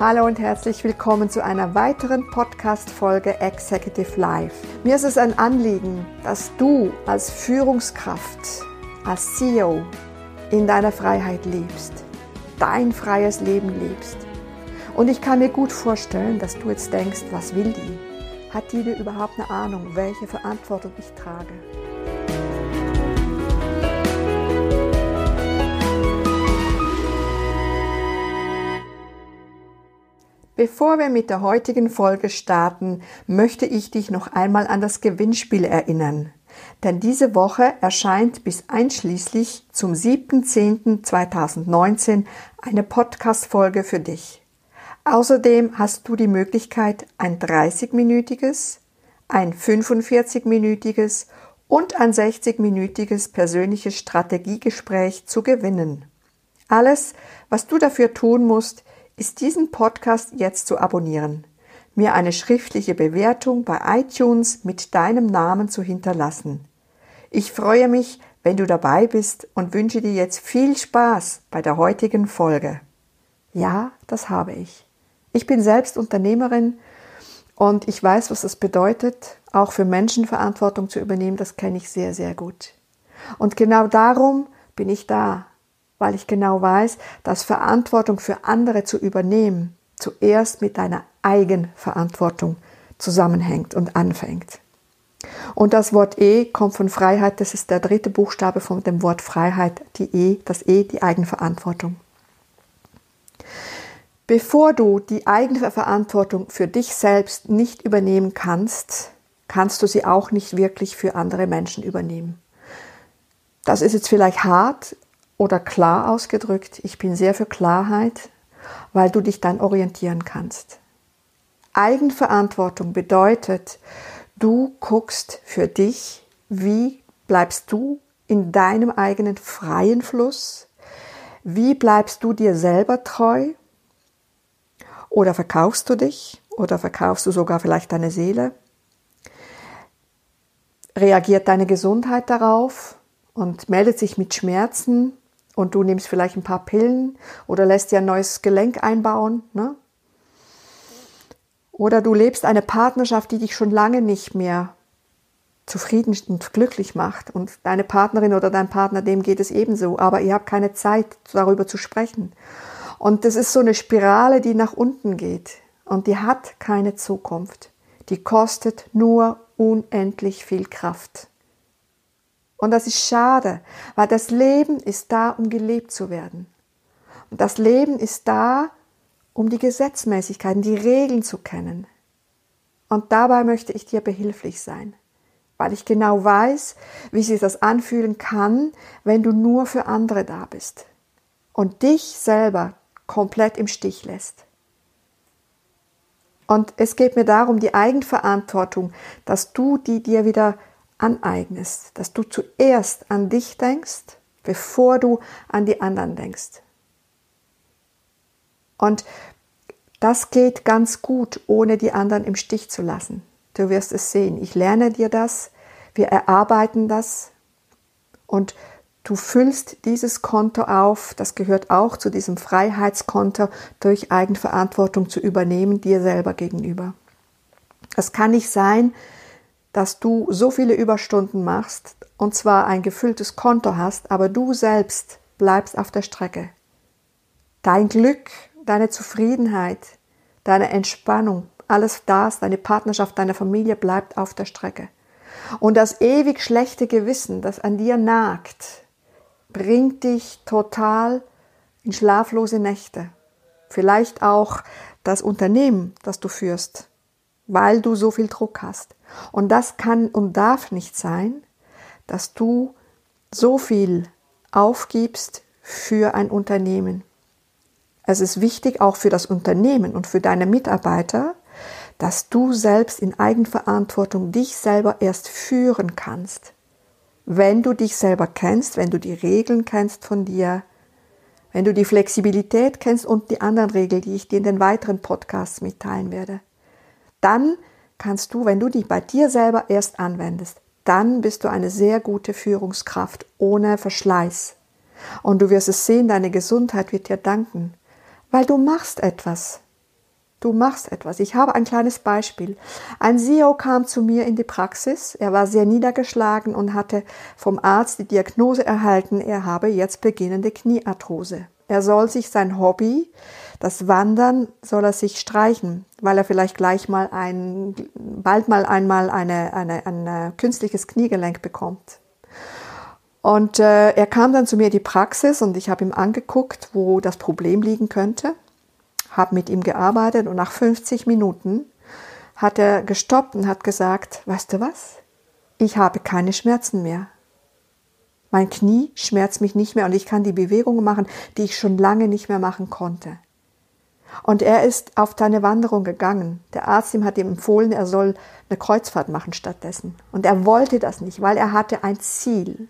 Hallo und herzlich willkommen zu einer weiteren Podcast-Folge Executive Life. Mir ist es ein Anliegen, dass du als Führungskraft, als CEO in deiner Freiheit lebst, dein freies Leben lebst. Und ich kann mir gut vorstellen, dass du jetzt denkst, was will die? Hat die überhaupt eine Ahnung, welche Verantwortung ich trage? Bevor wir mit der heutigen Folge starten, möchte ich dich noch einmal an das Gewinnspiel erinnern. Denn diese Woche erscheint bis einschließlich zum 7.10.2019 eine Podcast-Folge für dich. Außerdem hast du die Möglichkeit, ein 30-minütiges, ein 45-minütiges und ein 60-minütiges persönliches Strategiegespräch zu gewinnen. Alles, was du dafür tun musst, ist diesen Podcast jetzt zu abonnieren, mir eine schriftliche Bewertung bei iTunes mit deinem Namen zu hinterlassen. Ich freue mich, wenn du dabei bist und wünsche dir jetzt viel Spaß bei der heutigen Folge. Ja, das habe ich. Ich bin selbst Unternehmerin und ich weiß, was es bedeutet, auch für Menschen Verantwortung zu übernehmen. Das kenne ich sehr, sehr gut. Und genau darum bin ich da, weil ich genau weiß, dass Verantwortung für andere zu übernehmen zuerst mit deiner Eigenverantwortung zusammenhängt und anfängt. Und das Wort E kommt von Freiheit, das ist der dritte Buchstabe von dem Wort Freiheit, die E, das E, die Eigenverantwortung. Bevor du die eigene Verantwortung für dich selbst nicht übernehmen kannst, kannst du sie auch nicht wirklich für andere Menschen übernehmen. Das ist jetzt vielleicht hart, oder klar ausgedrückt, ich bin sehr für Klarheit, weil du dich dann orientieren kannst. Eigenverantwortung bedeutet, du guckst für dich, wie bleibst du in deinem eigenen freien Fluss, wie bleibst du dir selber treu oder verkaufst du dich oder verkaufst du sogar vielleicht deine Seele? Reagiert deine Gesundheit darauf und meldet sich mit Schmerzen und du nimmst vielleicht ein paar Pillen oder lässt dir ein neues Gelenk einbauen. Ne? Oder du lebst eine Partnerschaft, die dich schon lange nicht mehr zufrieden und glücklich macht. Und deine Partnerin oder dein Partner, dem geht es ebenso. Aber ihr habt keine Zeit, darüber zu sprechen. Und das ist so eine Spirale, die nach unten geht. Und die hat keine Zukunft. Die kostet nur unendlich viel Kraft. Und das ist schade, weil das Leben ist da, um gelebt zu werden. Und das Leben ist da, um die Gesetzmäßigkeiten, die Regeln zu kennen. Und dabei möchte ich dir behilflich sein, weil ich genau weiß, wie sich das anfühlen kann, wenn du nur für andere da bist und dich selber komplett im Stich lässt. Und es geht mir darum, die Eigenverantwortung, dass du die dir wieder aneignest, dass du zuerst an dich denkst, bevor du an die anderen denkst. Und das geht ganz gut, ohne die anderen im Stich zu lassen. Du wirst es sehen. Ich lerne dir das, wir erarbeiten das und du füllst dieses Konto auf, das gehört auch zu diesem Freiheitskonto, durch Eigenverantwortung zu übernehmen, dir selber gegenüber. Es kann nicht sein, dass du so viele Überstunden machst und zwar ein gefülltes Konto hast, aber du selbst bleibst auf der Strecke. Dein Glück, deine Zufriedenheit, deine Entspannung, alles das, deine Partnerschaft, deine Familie bleibt auf der Strecke. Und das ewig schlechte Gewissen, das an dir nagt, bringt dich total in schlaflose Nächte. Vielleicht auch das Unternehmen, das du führst, weil du so viel Druck hast. Und das kann und darf nicht sein, dass du so viel aufgibst für ein Unternehmen. Es ist wichtig auch für das Unternehmen und für deine Mitarbeiter, dass du selbst in Eigenverantwortung dich selber erst führen kannst. Wenn du dich selber kennst, wenn du die Regeln kennst von dir, wenn du die Flexibilität kennst und die anderen Regeln, die ich dir in den weiteren Podcasts mitteilen werde, dann kannst du, wenn du die bei dir selber erst anwendest, dann bist du eine sehr gute Führungskraft ohne Verschleiß. Und du wirst es sehen, deine Gesundheit wird dir danken, weil du machst etwas. Du machst etwas. Ich habe ein kleines Beispiel. Ein CEO kam zu mir in die Praxis. Er war sehr niedergeschlagen und hatte vom Arzt die Diagnose erhalten, er habe jetzt beginnende Kniearthrose. Er soll sich sein Hobby, das Wandern, soll er sich streichen, weil er vielleicht gleich mal ein, bald mal einmal eine, eine, ein künstliches Kniegelenk bekommt. Und äh, er kam dann zu mir in die Praxis und ich habe ihm angeguckt, wo das Problem liegen könnte habe mit ihm gearbeitet und nach 50 Minuten hat er gestoppt und hat gesagt, weißt du was? Ich habe keine Schmerzen mehr. Mein Knie schmerzt mich nicht mehr und ich kann die Bewegungen machen, die ich schon lange nicht mehr machen konnte. Und er ist auf deine Wanderung gegangen. Der Arzt ihm hat ihm empfohlen, er soll eine Kreuzfahrt machen stattdessen. Und er wollte das nicht, weil er hatte ein Ziel.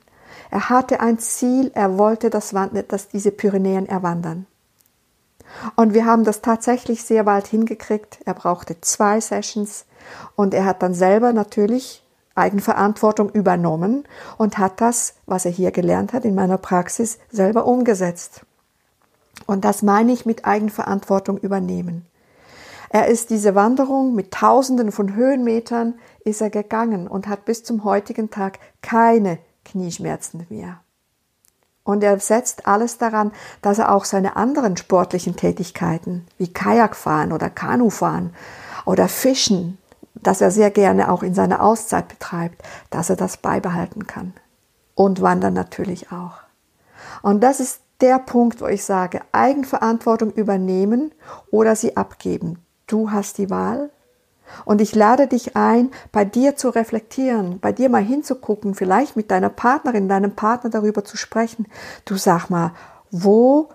Er hatte ein Ziel, er wollte das, dass diese Pyrenäen erwandern. Und wir haben das tatsächlich sehr bald hingekriegt. Er brauchte zwei Sessions und er hat dann selber natürlich Eigenverantwortung übernommen und hat das, was er hier gelernt hat in meiner Praxis, selber umgesetzt. Und das meine ich mit Eigenverantwortung übernehmen. Er ist diese Wanderung mit Tausenden von Höhenmetern ist er gegangen und hat bis zum heutigen Tag keine Knieschmerzen mehr. Und er setzt alles daran, dass er auch seine anderen sportlichen Tätigkeiten wie Kajakfahren oder Kanufahren oder Fischen, das er sehr gerne auch in seiner Auszeit betreibt, dass er das beibehalten kann. Und Wandern natürlich auch. Und das ist der Punkt, wo ich sage, Eigenverantwortung übernehmen oder sie abgeben. Du hast die Wahl und ich lade dich ein, bei dir zu reflektieren, bei dir mal hinzugucken, vielleicht mit deiner Partnerin, deinem Partner darüber zu sprechen. Du sag mal, wo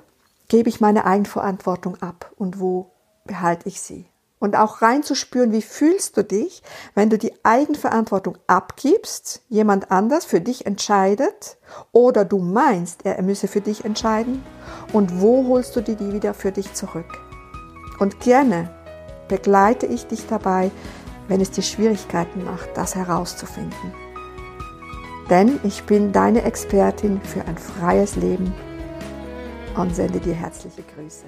gebe ich meine Eigenverantwortung ab und wo behalte ich sie? Und auch reinzuspüren, wie fühlst du dich, wenn du die Eigenverantwortung abgibst, jemand anders für dich entscheidet oder du meinst, er müsse für dich entscheiden und wo holst du die wieder für dich zurück? Und gerne begleite ich dich dabei, wenn es dir Schwierigkeiten macht, das herauszufinden. Denn ich bin deine Expertin für ein freies Leben und sende dir herzliche Grüße.